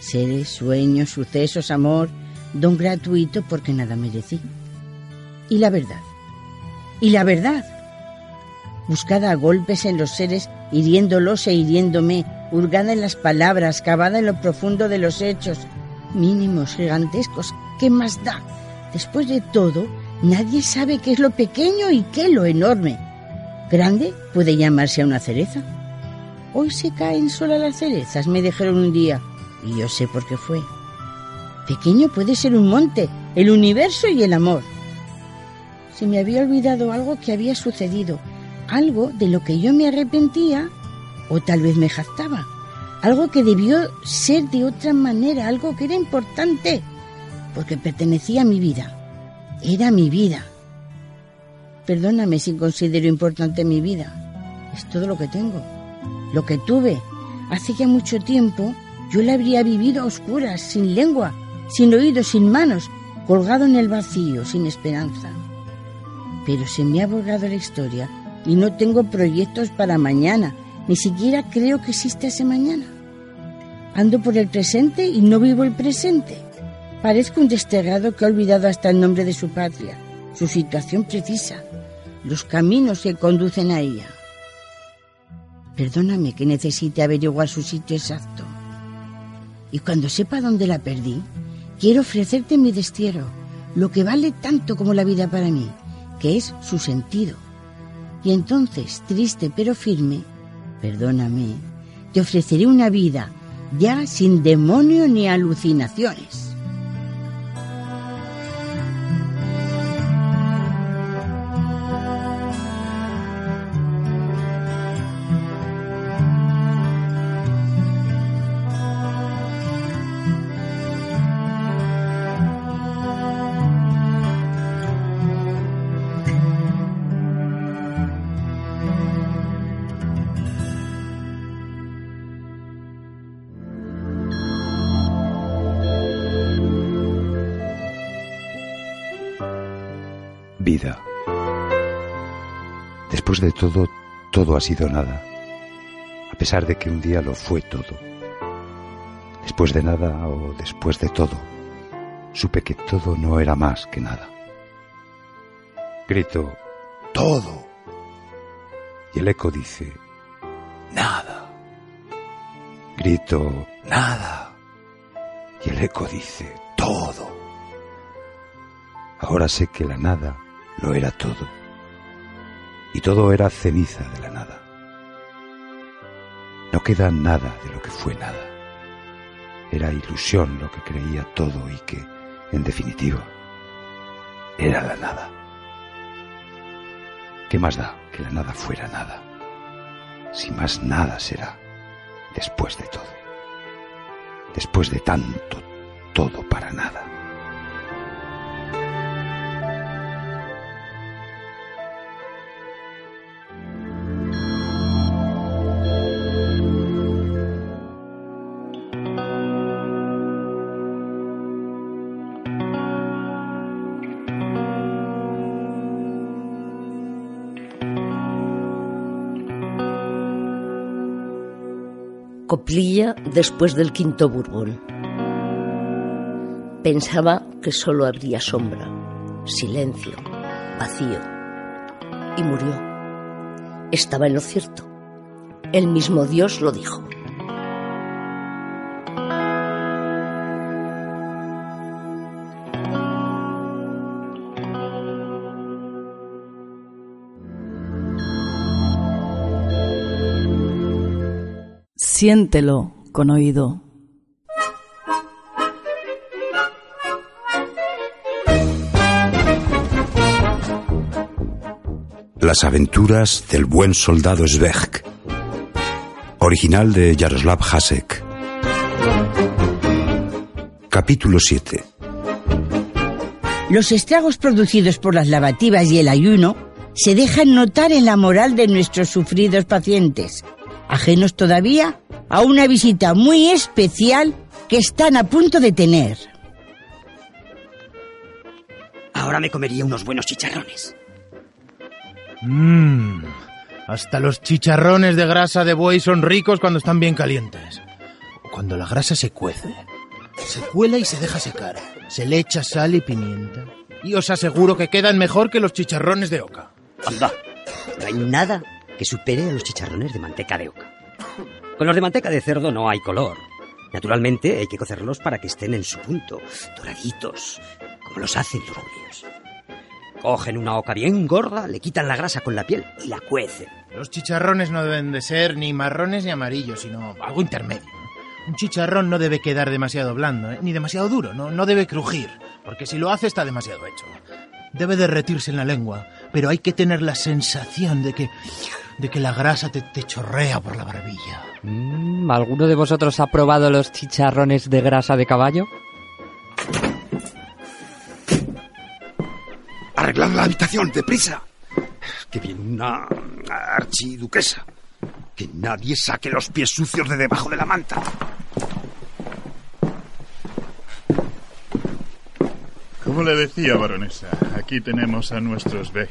Seres, sueños, sucesos, amor, don gratuito porque nada merecí. Y la verdad. Y la verdad. Buscada a golpes en los seres, hiriéndolos e hiriéndome, hurgada en las palabras, cavada en lo profundo de los hechos, mínimos, gigantescos, ¿qué más da? Después de todo, nadie sabe qué es lo pequeño y qué lo enorme. Grande puede llamarse a una cereza. Hoy se caen solas las cerezas, me dijeron un día, y yo sé por qué fue. Pequeño puede ser un monte, el universo y el amor. Se me había olvidado algo que había sucedido, algo de lo que yo me arrepentía o tal vez me jactaba, algo que debió ser de otra manera, algo que era importante, porque pertenecía a mi vida, era mi vida. Perdóname si considero importante mi vida. Es todo lo que tengo. Lo que tuve. Hace ya mucho tiempo yo la habría vivido a oscuras, sin lengua, sin oídos, sin manos, colgado en el vacío, sin esperanza. Pero se me ha borrado la historia y no tengo proyectos para mañana. Ni siquiera creo que exista ese mañana. Ando por el presente y no vivo el presente. Parezco un desterrado que ha olvidado hasta el nombre de su patria, su situación precisa, los caminos que conducen a ella. Perdóname que necesite averiguar su sitio exacto. Y cuando sepa dónde la perdí, quiero ofrecerte mi destierro, lo que vale tanto como la vida para mí, que es su sentido. Y entonces, triste pero firme, perdóname, te ofreceré una vida ya sin demonio ni alucinaciones. Todo, todo ha sido nada, a pesar de que un día lo fue todo. Después de nada o después de todo, supe que todo no era más que nada. Grito, todo. Y el eco dice, nada. Grito, nada. Y el eco dice, todo. Ahora sé que la nada lo era todo. Y todo era ceniza de la nada. No queda nada de lo que fue nada. Era ilusión lo que creía todo y que, en definitiva, era la nada. ¿Qué más da que la nada fuera nada? Si más nada será después de todo. Después de tanto, todo para nada. Coplilla después del quinto Bourbon. Pensaba que solo habría sombra, silencio, vacío. Y murió. Estaba en lo cierto. El mismo Dios lo dijo. Siéntelo con oído. Las aventuras del buen soldado Sveg. Original de Jaroslav Hasek. Capítulo 7. Los estragos producidos por las lavativas y el ayuno se dejan notar en la moral de nuestros sufridos pacientes, ajenos todavía a una visita muy especial que están a punto de tener. Ahora me comería unos buenos chicharrones. Mmm. Hasta los chicharrones de grasa de buey son ricos cuando están bien calientes. Cuando la grasa se cuece, se cuela y se deja secar. Se le echa sal y pimienta. Y os aseguro que quedan mejor que los chicharrones de oca. Anda, no hay nada que supere a los chicharrones de manteca de oca. Con los de manteca de cerdo no hay color. Naturalmente hay que cocerlos para que estén en su punto, doraditos, como los hacen los judíos. Cogen una oca bien gorda, le quitan la grasa con la piel y la cuecen. Los chicharrones no deben de ser ni marrones ni amarillos, sino algo intermedio. Un chicharrón no debe quedar demasiado blando, ¿eh? ni demasiado duro, no, no debe crujir, porque si lo hace está demasiado hecho. Debe derretirse en la lengua, pero hay que tener la sensación de que, de que la grasa te, te chorrea por la barbilla. Mm, ¿Alguno de vosotros ha probado los chicharrones de grasa de caballo? Arreglad la habitación, deprisa. Que viene una archiduquesa. Que nadie saque los pies sucios de debajo de la manta. Como le decía, baronesa, aquí tenemos a nuestros Beck.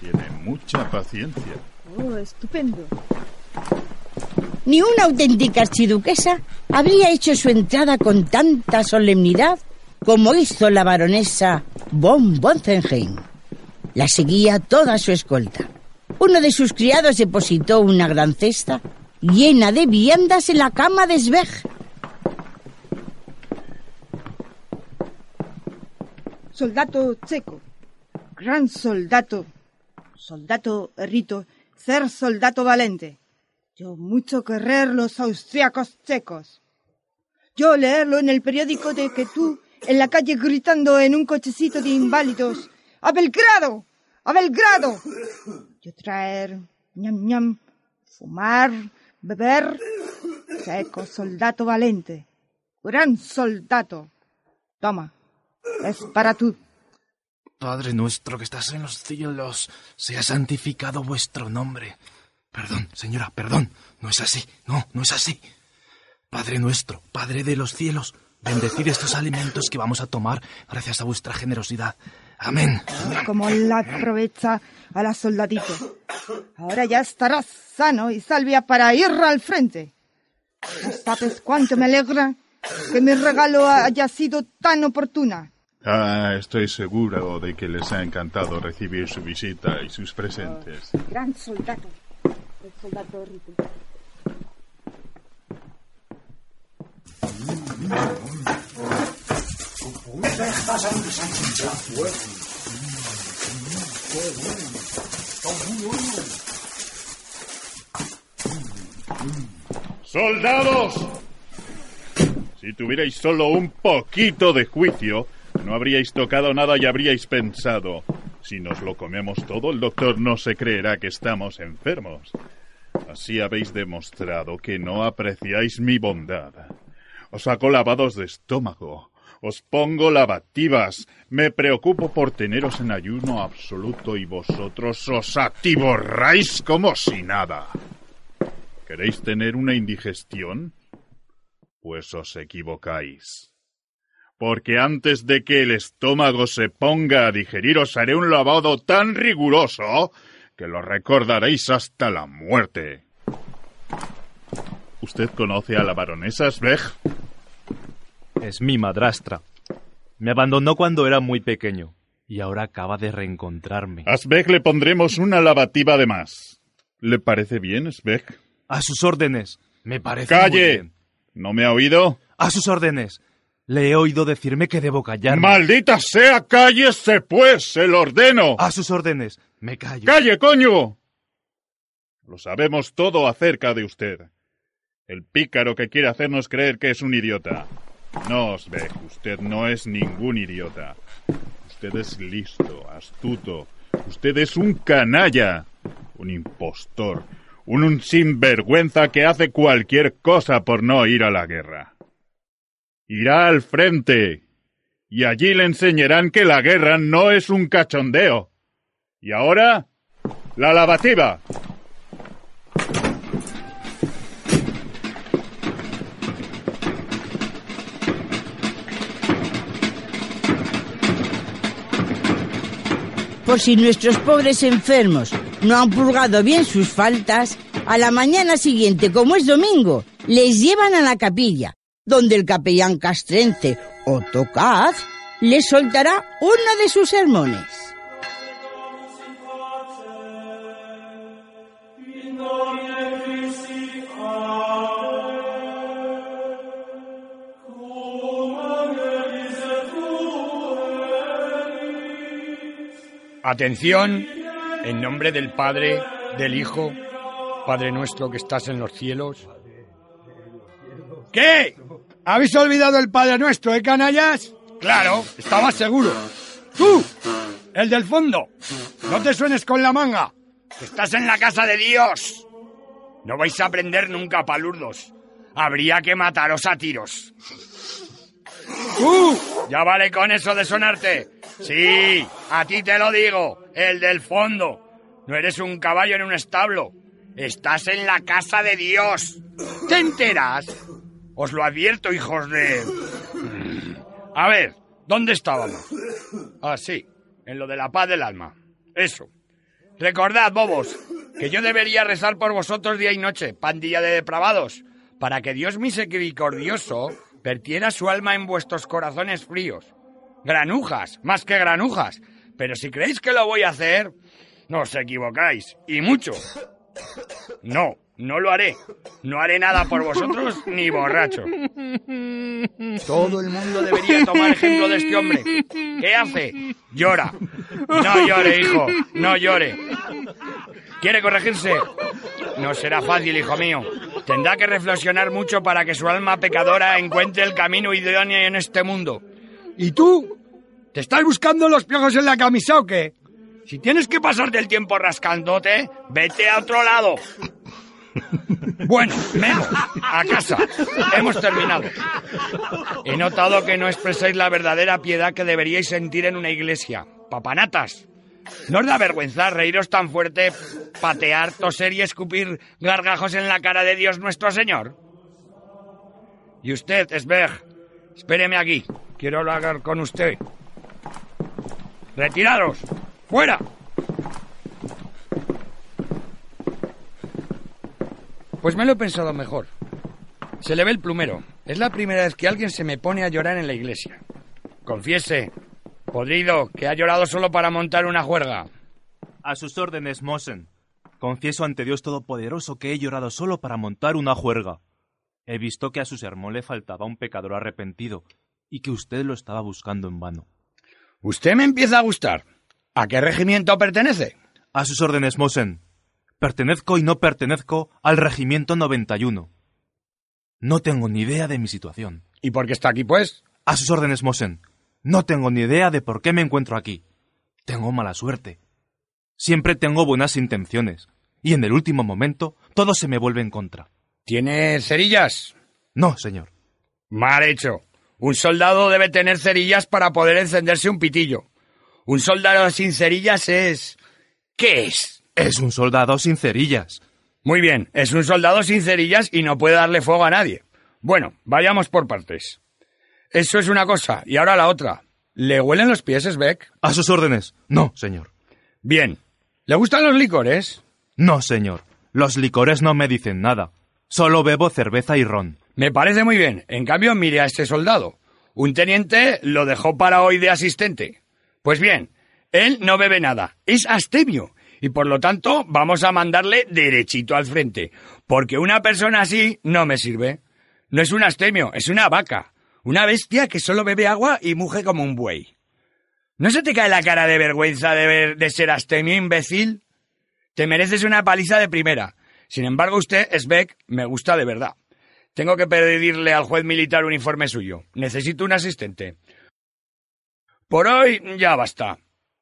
Tiene mucha paciencia. Oh, estupendo. Ni una auténtica archiduquesa habría hecho su entrada con tanta solemnidad como hizo la baronesa von Bonzenheim. La seguía toda su escolta. Uno de sus criados depositó una gran cesta llena de viandas en la cama de Sveg. Soldato checo, gran soldato, soldato rito, ser soldato valente. Yo mucho querer los austriacos checos. Yo leerlo en el periódico de que tú en la calle gritando en un cochecito de inválidos. ¡A Belgrado! ¡A Belgrado! Yo traer ñam ñam, fumar, beber. Seco, soldado valente. Gran soldado. Toma, es para tú. Padre nuestro que estás en los cielos, sea santificado vuestro nombre. Perdón, señora, perdón. No es así. No, no es así. Padre nuestro, Padre de los cielos, bendecid estos alimentos que vamos a tomar gracias a vuestra generosidad. Amén. Como la aprovecha a la soldadito. Ahora ya estarás sano y salvia para ir al frente. No sabes cuánto me alegra que mi regalo haya sido tan oportuna. Ah, estoy seguro de que les ha encantado recibir su visita y sus presentes. Gran soldado. El. ¡Soldados! Si tuvierais solo un poquito de juicio, no habríais tocado nada y habríais pensado, si nos lo comemos todo, el doctor no se creerá que estamos enfermos. Así habéis demostrado que no apreciáis mi bondad. Os hago lavados de estómago, os pongo lavativas, me preocupo por teneros en ayuno absoluto y vosotros os atiborráis como si nada. ¿Queréis tener una indigestión? Pues os equivocáis. Porque antes de que el estómago se ponga a digerir os haré un lavado tan riguroso que lo recordaréis hasta la muerte. ¿Usted conoce a la baronesa Sveg? Es mi madrastra. Me abandonó cuando era muy pequeño y ahora acaba de reencontrarme. A Sveg le pondremos una lavativa de más. ¿Le parece bien, Sveg? A sus órdenes. Me parece ¡Calle! muy bien. ¿No me ha oído? A sus órdenes. Le he oído decirme que debo callarme. ¡Maldita sea! ¡Cállese, pues! ¡Se lo ordeno! A sus órdenes. Me callo. ¡Calle, coño! Lo sabemos todo acerca de usted. El pícaro que quiere hacernos creer que es un idiota. No, Osbeck, usted no es ningún idiota. Usted es listo, astuto. Usted es un canalla, un impostor, un, un sinvergüenza que hace cualquier cosa por no ir a la guerra. Irá al frente, y allí le enseñarán que la guerra no es un cachondeo. Y ahora, la lavativa. Por si nuestros pobres enfermos no han purgado bien sus faltas, a la mañana siguiente, como es domingo, les llevan a la capilla, donde el capellán castrense o tocaz les soltará uno de sus sermones. Atención, en nombre del Padre, del Hijo, Padre nuestro que estás en los cielos. ¿Qué? ¿Habéis olvidado el Padre nuestro, eh, canallas? Claro, estaba seguro. ¡Tú! El del fondo. No te suenes con la manga. Estás en la casa de Dios. No vais a aprender nunca, palurdos. Habría que mataros a tiros. ¡Uh! Ya vale con eso de sonarte. Sí, a ti te lo digo, el del fondo. No eres un caballo en un establo. Estás en la casa de Dios. ¿Te enteras? Os lo advierto, hijos de... A ver, ¿dónde estábamos? Ah, sí, en lo de la paz del alma. Eso. Recordad, bobos, que yo debería rezar por vosotros día y noche, pandilla de depravados, para que Dios misericordioso vertiera su alma en vuestros corazones fríos. Granujas, más que granujas. Pero si creéis que lo voy a hacer, no os equivocáis. Y mucho. No, no lo haré. No haré nada por vosotros ni borracho. Todo el mundo debería tomar ejemplo de este hombre. ¿Qué hace? Llora. No llore, hijo. No llore. ¿Quiere corregirse? no será fácil, hijo mío. Tendrá que reflexionar mucho para que su alma pecadora encuentre el camino idóneo en este mundo. ¿Y tú? ¿Te estás buscando los piojos en la camisa o qué? Si tienes que pasar del tiempo rascándote, vete a otro lado. Bueno, Memo, a casa. Hemos terminado. He notado que no expresáis la verdadera piedad que deberíais sentir en una iglesia. Papanatas. ¿No os da vergüenza reíros tan fuerte, patear, toser y escupir gargajos en la cara de Dios nuestro Señor? Y usted, Sberg, espéreme aquí. Quiero hablar con usted. Retiraros. ¡Fuera! Pues me lo he pensado mejor. Se le ve el plumero. Es la primera vez que alguien se me pone a llorar en la iglesia. Confiese, podrido, que ha llorado solo para montar una juerga. A sus órdenes, Mosen. Confieso ante Dios Todopoderoso que he llorado solo para montar una juerga. He visto que a su sermón le faltaba un pecador arrepentido y que usted lo estaba buscando en vano. Usted me empieza a gustar. ¿A qué regimiento pertenece? A sus órdenes, Mosen. Pertenezco y no pertenezco al Regimiento 91. No tengo ni idea de mi situación. ¿Y por qué está aquí, pues? A sus órdenes, Mosen. No tengo ni idea de por qué me encuentro aquí. Tengo mala suerte. Siempre tengo buenas intenciones. Y en el último momento todo se me vuelve en contra. ¿Tiene cerillas? No, señor. Mal hecho. Un soldado debe tener cerillas para poder encenderse un pitillo. Un soldado sin cerillas es... ¿Qué es? Es un soldado sin cerillas. Muy bien, es un soldado sin cerillas y no puede darle fuego a nadie. Bueno, vayamos por partes. Eso es una cosa, y ahora la otra. ¿Le huelen los pies, Beck? A sus órdenes. No, señor. Bien. ¿Le gustan los licores? No, señor. Los licores no me dicen nada. Solo bebo cerveza y ron. Me parece muy bien. En cambio, mire a este soldado. Un teniente lo dejó para hoy de asistente. Pues bien, él no bebe nada. Es astemio. Y por lo tanto, vamos a mandarle derechito al frente. Porque una persona así no me sirve. No es un astemio, es una vaca. Una bestia que solo bebe agua y muge como un buey. ¿No se te cae la cara de vergüenza de, ver, de ser astemio, imbécil? Te mereces una paliza de primera. Sin embargo, usted, Sbeck, me gusta de verdad. Tengo que pedirle al juez militar un informe suyo. Necesito un asistente. Por hoy ya basta.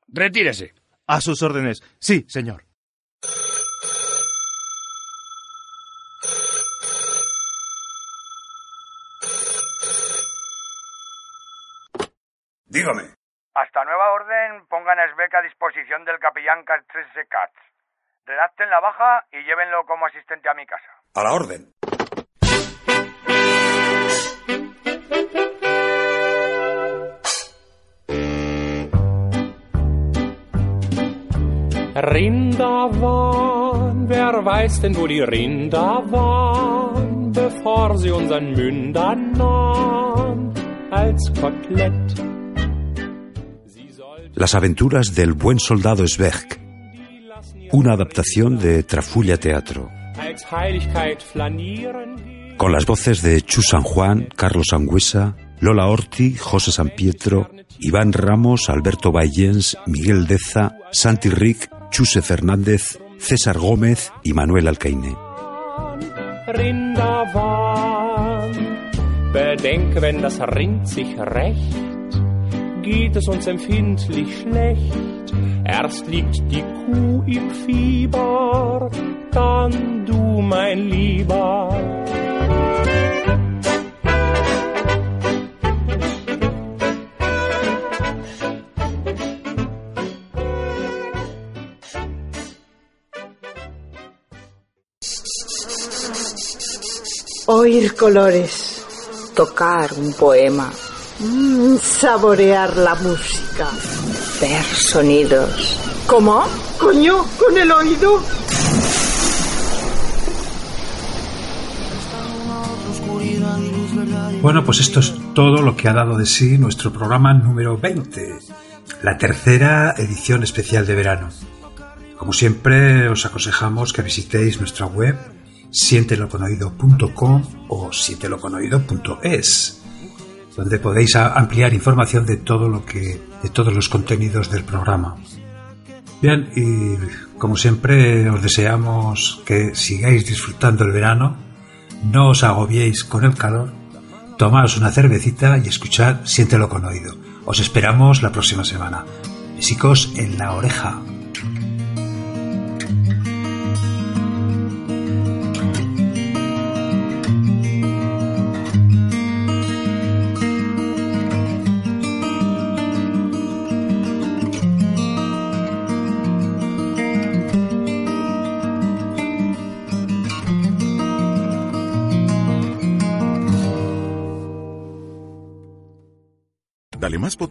Retírese. A sus órdenes. Sí, señor. Dígame. Hasta nueva orden, pongan a Sbeck a disposición del capellán Castrese Katz. Redacten la baja y llévenlo como asistente a mi casa. A la orden. Rinder waren, wer weiß denn, wo die Rinder waren, bevor sie unseren Mündern nahen, als Kotelett. Las aventuras del buen soldado Sveg, una adaptación de Trafulla Teatro, con las voces de Chu San Juan, Carlos Angüesa, Lola Orti, José San Pietro, Iván Ramos, Alberto Bayens, Miguel Deza, Santi Rick, Chuse Fernández, César Gómez y Manuel Alcaine. Rinder waren. Bedenke, wenn das Rind sich rächt, geht es uns empfindlich schlecht. Erst liegt die Kuh im Fieber, dann du, mein Lieber. Oír colores, tocar un poema, mm, saborear la música, ver sonidos. ¿Cómo? Coño, con el oído. Bueno, pues esto es todo lo que ha dado de sí nuestro programa número 20, la tercera edición especial de verano. Como siempre, os aconsejamos que visitéis nuestra web sienteloconoido.com o sienteloconoido.es, donde podéis ampliar información de todo lo que de todos los contenidos del programa. Bien, y Como siempre, os deseamos que sigáis disfrutando el verano, no os agobiéis con el calor, tomaos una cervecita y escuchad Siéntelo con oído. Os esperamos la próxima semana. Besicos en la oreja.